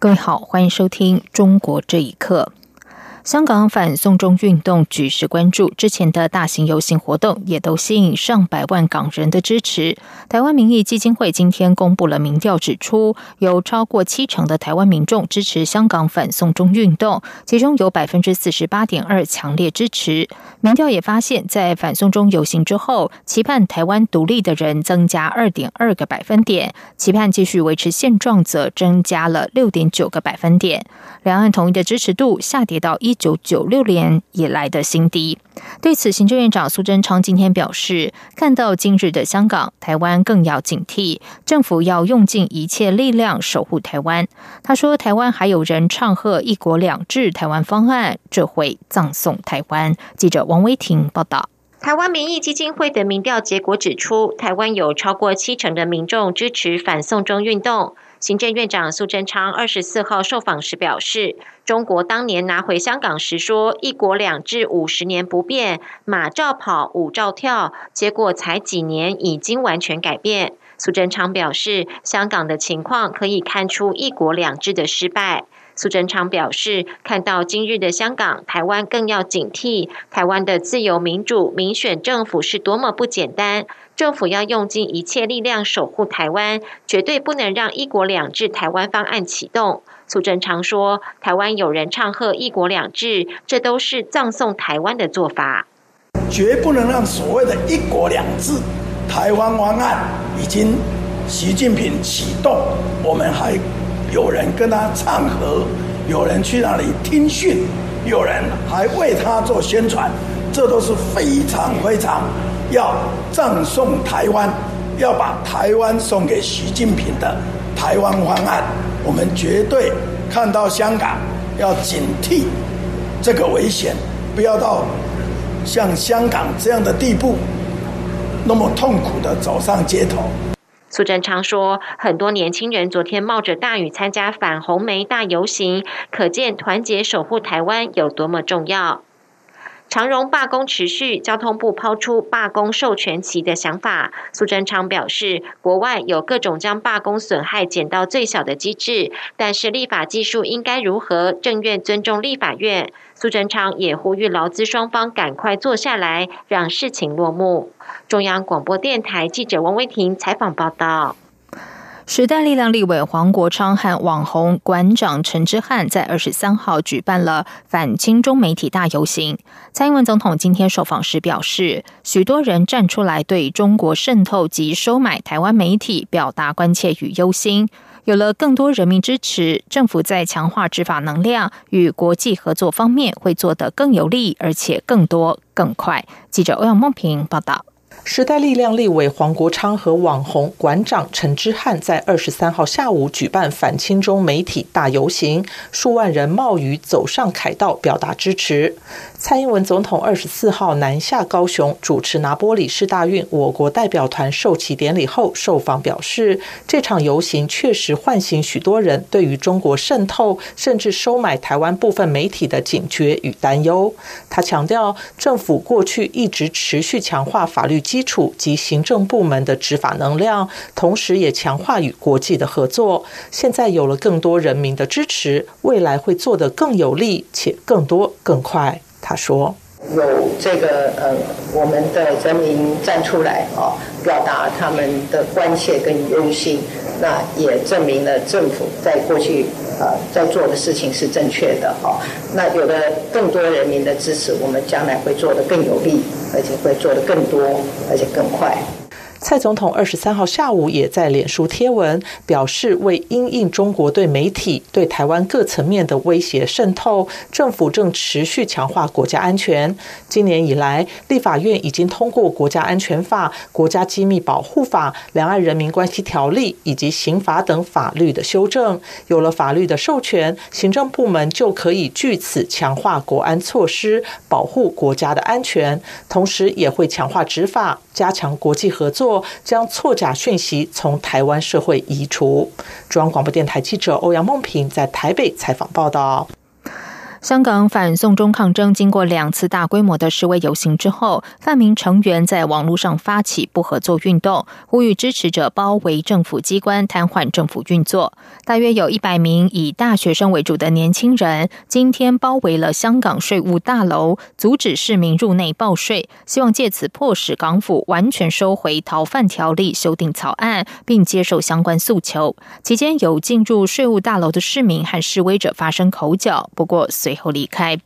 各位好，欢迎收听《中国这一刻》。香港反送中运动举世关注，之前的大型游行活动也都吸引上百万港人的支持。台湾民意基金会今天公布了民调，指出有超过七成的台湾民众支持香港反送中运动，其中有百分之四十八点二强烈支持。民调也发现，在反送中游行之后，期盼台湾独立的人增加二点二个百分点，期盼继续维持现状则增加了六点九个百分点。两岸统一的支持度下跌到一。九九六年以来的新低。对此，行政院长苏贞昌今天表示，看到今日的香港，台湾更要警惕，政府要用尽一切力量守护台湾。他说，台湾还有人唱和“一国两制”台湾方案，这会葬送台湾。记者王威婷报道。台湾民意基金会的民调结果指出，台湾有超过七成的民众支持反送中运动。行政院长苏贞昌二十四号受访时表示，中国当年拿回香港时说“一国两制五十年不变，马照跑，舞照跳”，结果才几年已经完全改变。苏贞昌表示，香港的情况可以看出“一国两制”的失败。苏贞昌表示，看到今日的香港，台湾更要警惕，台湾的自由民主民选政府是多么不简单。政府要用尽一切力量守护台湾，绝对不能让“一国两制”台湾方案启动。苏贞昌说：“台湾有人唱和‘一国两制’，这都是葬送台湾的做法，绝不能让所谓的一国两制台湾方案已经习近平启动，我们还有人跟他唱和，有人去那里听训，有人还为他做宣传，这都是非常非常。”要葬送台湾，要把台湾送给习近平的台湾方案，我们绝对看到香港要警惕这个危险，不要到像香港这样的地步，那么痛苦的走上街头。苏贞昌说，很多年轻人昨天冒着大雨参加反红梅大游行，可见团结守护台湾有多么重要。长荣罢工持续，交通部抛出罢工授权期的想法。苏贞昌表示，国外有各种将罢工损害减到最小的机制，但是立法技术应该如何？政院尊重立法院。苏贞昌也呼吁劳资双方赶快坐下来，让事情落幕。中央广播电台记者王威婷采访报道。时代力量立委黄国昌和网红馆长陈之汉在二十三号举办了反亲中媒体大游行。蔡英文总统今天受访时表示，许多人站出来对中国渗透及收买台湾媒体表达关切与忧心。有了更多人民支持，政府在强化执法能量与国际合作方面会做得更有力，而且更多更快。记者欧阳梦平报道。时代力量立委黄国昌和网红馆长陈之汉在二十三号下午举办反清中媒体大游行，数万人冒雨走上凯道表达支持。蔡英文总统二十四号南下高雄主持拿波里市大运我国代表团授旗典礼后，受访表示，这场游行确实唤醒许多人对于中国渗透甚至收买台湾部分媒体的警觉与担忧。他强调，政府过去一直持续强化法律基。础及行政部门的执法能量，同时也强化与国际的合作。现在有了更多人民的支持，未来会做得更有力且更多更快。他说：“有这个呃，我们的人民站出来啊，表达他们的关切跟忧心，那也证明了政府在过去啊在做的事情是正确的哈。那有了更多人民的支持，我们将来会做得更有力。”而且会做得更多，而且更快。蔡总统二十三号下午也在脸书贴文表示，为因应中国对媒体、对台湾各层面的威胁渗透，政府正持续强化国家安全。今年以来，立法院已经通过《国家安全法》、《国家机密保护法》、《两岸人民关系条例》以及刑法等法律的修正。有了法律的授权，行政部门就可以据此强化国安措施，保护国家的安全，同时也会强化执法。加强国际合作，将错假讯息从台湾社会移除。中央广播电台记者欧阳梦平在台北采访报道。香港反送中抗争经过两次大规模的示威游行之后，泛民成员在网络上发起不合作运动，呼吁支持者包围政府机关，瘫痪政府运作。大约有一百名以大学生为主的年轻人今天包围了香港税务大楼，阻止市民入内报税，希望借此迫使港府完全收回逃犯条例修订草案，并接受相关诉求。期间有进入税务大楼的市民和示威者发生口角，不过。随后离开。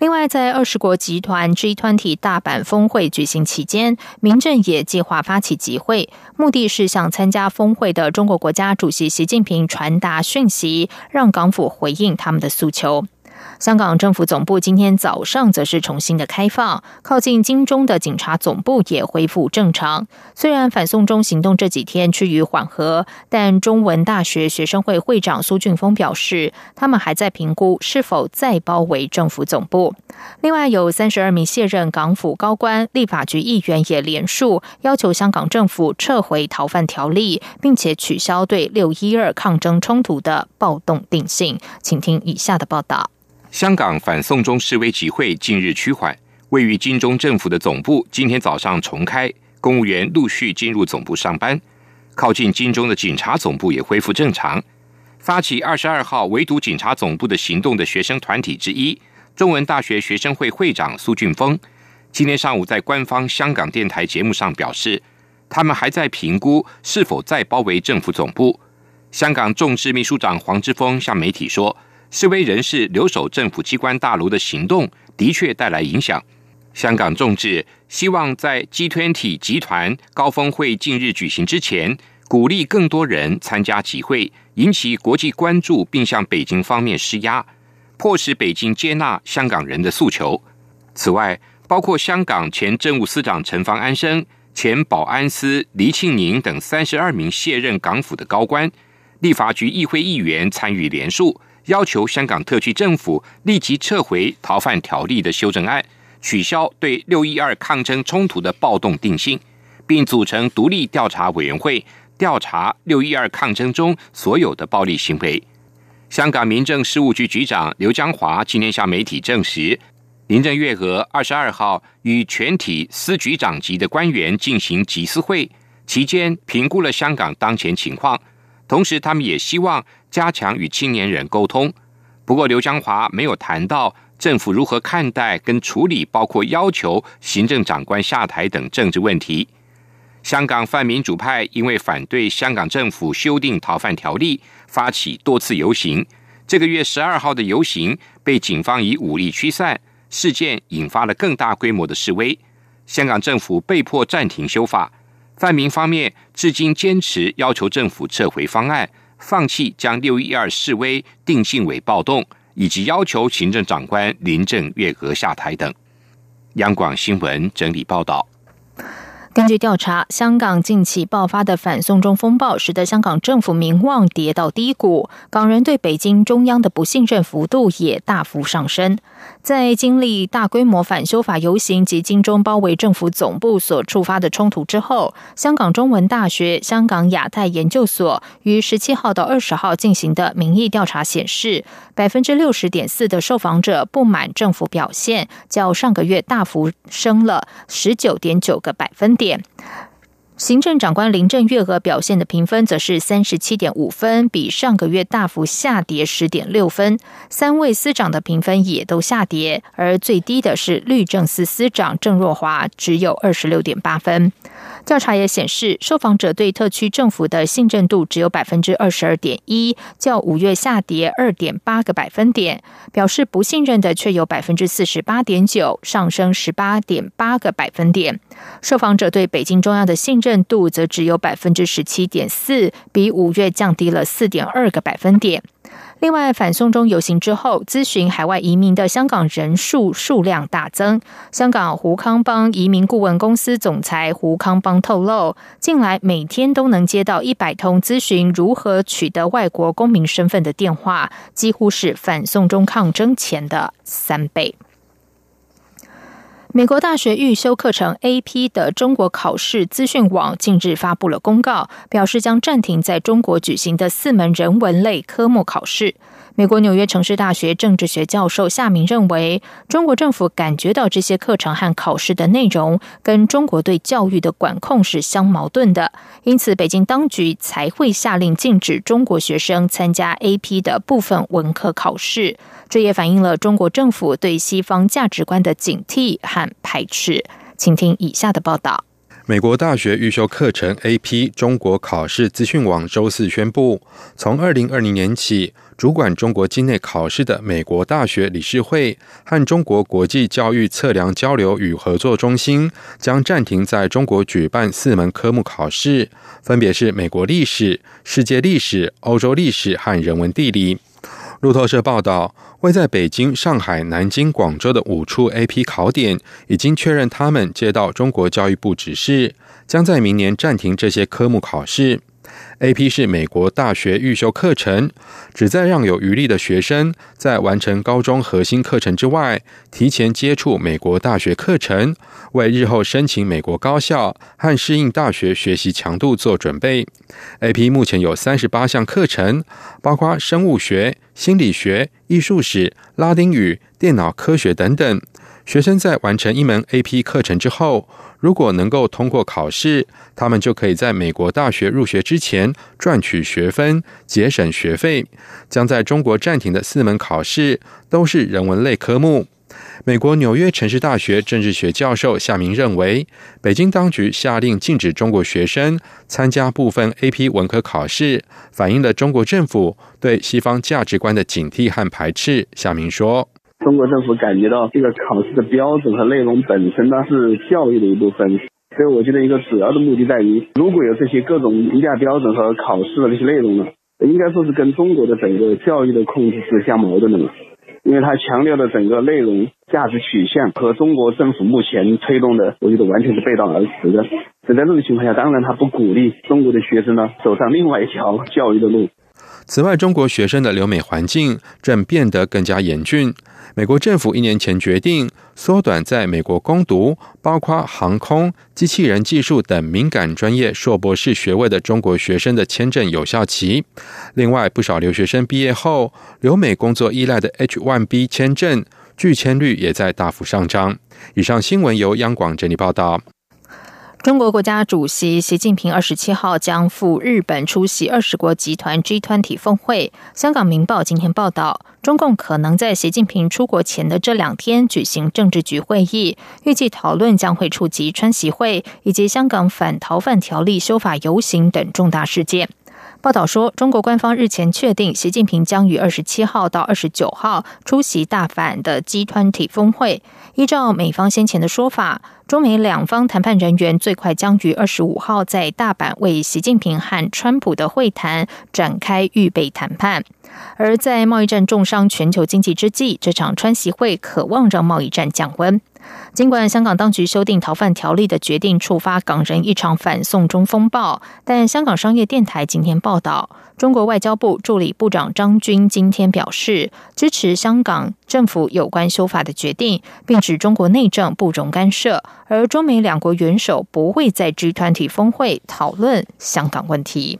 另外，在二十国集团 G 团体大阪峰会举行期间，民政也计划发起集会，目的是向参加峰会的中国国家主席习近平传达讯息，让港府回应他们的诉求。香港政府总部今天早上则是重新的开放，靠近金钟的警察总部也恢复正常。虽然反送中行动这几天趋于缓和，但中文大学学生会会长苏俊峰表示，他们还在评估是否再包围政府总部。另外，有三十二名卸任港府高官、立法局议员也联署，要求香港政府撤回逃犯条例，并且取消对六一二抗争冲突的暴动定性。请听以下的报道。香港反送中示威集会近日趋缓，位于金钟政府的总部今天早上重开，公务员陆续进入总部上班。靠近金钟的警察总部也恢复正常。发起二十二号围堵警察总部的行动的学生团体之一，中文大学学生会会长苏俊峰，今天上午在官方香港电台节目上表示，他们还在评估是否再包围政府总部。香港众志秘书长黄之锋向媒体说。示威人士留守政府机关大楼的行动的确带来影响。香港众志希望在 G20 集团高峰会近日举行之前，鼓励更多人参加集会，引起国际关注，并向北京方面施压，迫使北京接纳香港人的诉求。此外，包括香港前政务司长陈方安生、前保安司黎庆宁等三十二名卸任港府的高官、立法局议会议员参与联署。要求香港特区政府立即撤回逃犯条例的修正案，取消对六一二抗争冲突的暴动定性，并组成独立调查委员会调查六一二抗争中所有的暴力行为。香港民政事务局局长刘江华今天向媒体证实，林郑月娥二十二号与全体司局长级的官员进行集思会，期间评估了香港当前情况。同时，他们也希望加强与青年人沟通。不过，刘江华没有谈到政府如何看待跟处理包括要求行政长官下台等政治问题。香港泛民主派因为反对香港政府修订逃犯条例，发起多次游行。这个月十二号的游行被警方以武力驱散，事件引发了更大规模的示威。香港政府被迫暂停修法。泛民方面至今坚持要求政府撤回方案，放弃将六一二示威定性为暴动，以及要求行政长官林郑月娥下台等。央广新闻整理报道。根据调查，香港近期爆发的反送中风暴，使得香港政府名望跌到低谷，港人对北京中央的不信任幅度也大幅上升。在经历大规模反修法游行及金钟包围政府总部所触发的冲突之后，香港中文大学、香港亚太研究所于十七号到二十号进行的民意调查显示，百分之六十点四的受访者不满政府表现，较上个月大幅升了十九点九个百分点。行政长官林郑月娥表现的评分则是三十七点五分，比上个月大幅下跌十点六分。三位司长的评分也都下跌，而最低的是律政司司长郑若华，只有二十六点八分。调查也显示，受访者对特区政府的信任度只有百分之二十二点一，较五月下跌二点八个百分点。表示不信任的却有百分之四十八点九，上升十八点八个百分点。受访者对北京中央的信任度则只有百分之十七点四，比五月降低了四点二个百分点。另外，反送中游行之后，咨询海外移民的香港人数数量大增。香港胡康邦移民顾问公司总裁胡康邦透露，近来每天都能接到一百通咨询如何取得外国公民身份的电话，几乎是反送中抗争前的三倍。美国大学预修课程 AP 的中国考试资讯网近日发布了公告，表示将暂停在中国举行的四门人文类科目考试。美国纽约城市大学政治学教授夏明认为，中国政府感觉到这些课程和考试的内容跟中国对教育的管控是相矛盾的，因此北京当局才会下令禁止中国学生参加 AP 的部分文科考试。这也反映了中国政府对西方价值观的警惕和排斥。请听以下的报道。美国大学预修课程 AP 中国考试资讯网周四宣布，从二零二零年起，主管中国境内考试的美国大学理事会和中国国际教育测量交流与合作中心将暂停在中国举办四门科目考试，分别是美国历史、世界历史、欧洲历史和人文地理。路透社报道，位在北京、上海、南京、广州的五处 AP 考点已经确认，他们接到中国教育部指示，将在明年暂停这些科目考试。AP 是美国大学预修课程，旨在让有余力的学生在完成高中核心课程之外，提前接触美国大学课程，为日后申请美国高校和适应大学学习强度做准备。AP 目前有三十八项课程，包括生物学、心理学、艺术史、拉丁语、电脑科学等等。学生在完成一门 AP 课程之后，如果能够通过考试，他们就可以在美国大学入学之前赚取学分，节省学费。将在中国暂停的四门考试都是人文类科目。美国纽约城市大学政治学教授夏明认为，北京当局下令禁止中国学生参加部分 AP 文科考试，反映了中国政府对西方价值观的警惕和排斥。夏明说。中国政府感觉到这个考试的标准和内容本身呢是教育的一部分，所以我觉得一个主要的目的在于，如果有这些各种评价标准和考试的这些内容呢，应该说是跟中国的整个教育的控制是相矛盾的嘛，因为它强调的整个内容价值取向和中国政府目前推动的，我觉得完全是背道而驰的。在这种情况下，当然他不鼓励中国的学生呢走上另外一条教育的路。此外，中国学生的留美环境正变得更加严峻。美国政府一年前决定缩短在美国攻读包括航空、机器人技术等敏感专业硕博士学位的中国学生的签证有效期。另外，不少留学生毕业后留美工作依赖的 H-1B 签证拒签率也在大幅上涨。以上新闻由央广整理报道。中国国家主席习近平二十七号将赴日本出席二十国集团 G20 峰会。香港《明报》今天报道，中共可能在习近平出国前的这两天举行政治局会议，预计讨论将会触及川习会以及香港反逃犯条例修法游行等重大事件。报道说，中国官方日前确定，习近平将于二十七号到二十九号出席大阪的 G20 峰会。依照美方先前的说法，中美两方谈判人员最快将于二十五号在大阪为习近平和川普的会谈展开预备谈判。而在贸易战重伤全球经济之际，这场川习会渴望让贸易战降温。尽管香港当局修订逃犯条例的决定触发港人一场反送中风暴，但香港商业电台今天报道，中国外交部助理部长张军今天表示支持香港政府有关修法的决定，并指中国内政不容干涉，而中美两国元首不会在 G 团体峰会讨论香港问题。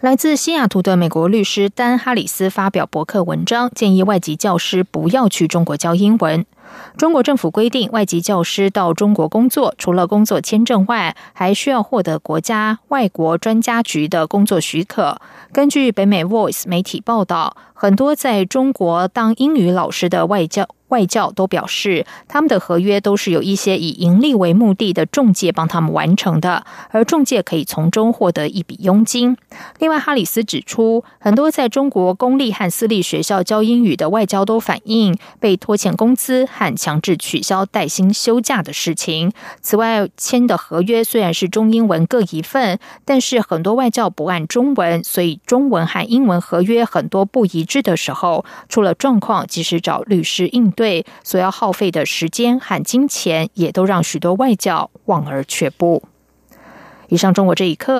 来自西雅图的美国律师丹·哈里斯发表博客文章，建议外籍教师不要去中国教英文。中国政府规定，外籍教师到中国工作，除了工作签证外，还需要获得国家外国专家局的工作许可。根据北美 Voice 媒体报道，很多在中国当英语老师的外教。外教都表示，他们的合约都是有一些以盈利为目的的中介帮他们完成的，而中介可以从中获得一笔佣金。另外，哈里斯指出，很多在中国公立和私立学校教英语的外教都反映被拖欠工资和强制取消带薪休假的事情。此外，签的合约虽然是中英文各一份，但是很多外教不按中文，所以中文和英文合约很多不一致的时候，出了状况，及时找律师应。对所要耗费的时间和金钱，也都让许多外教望而却步。以上，中国这一刻。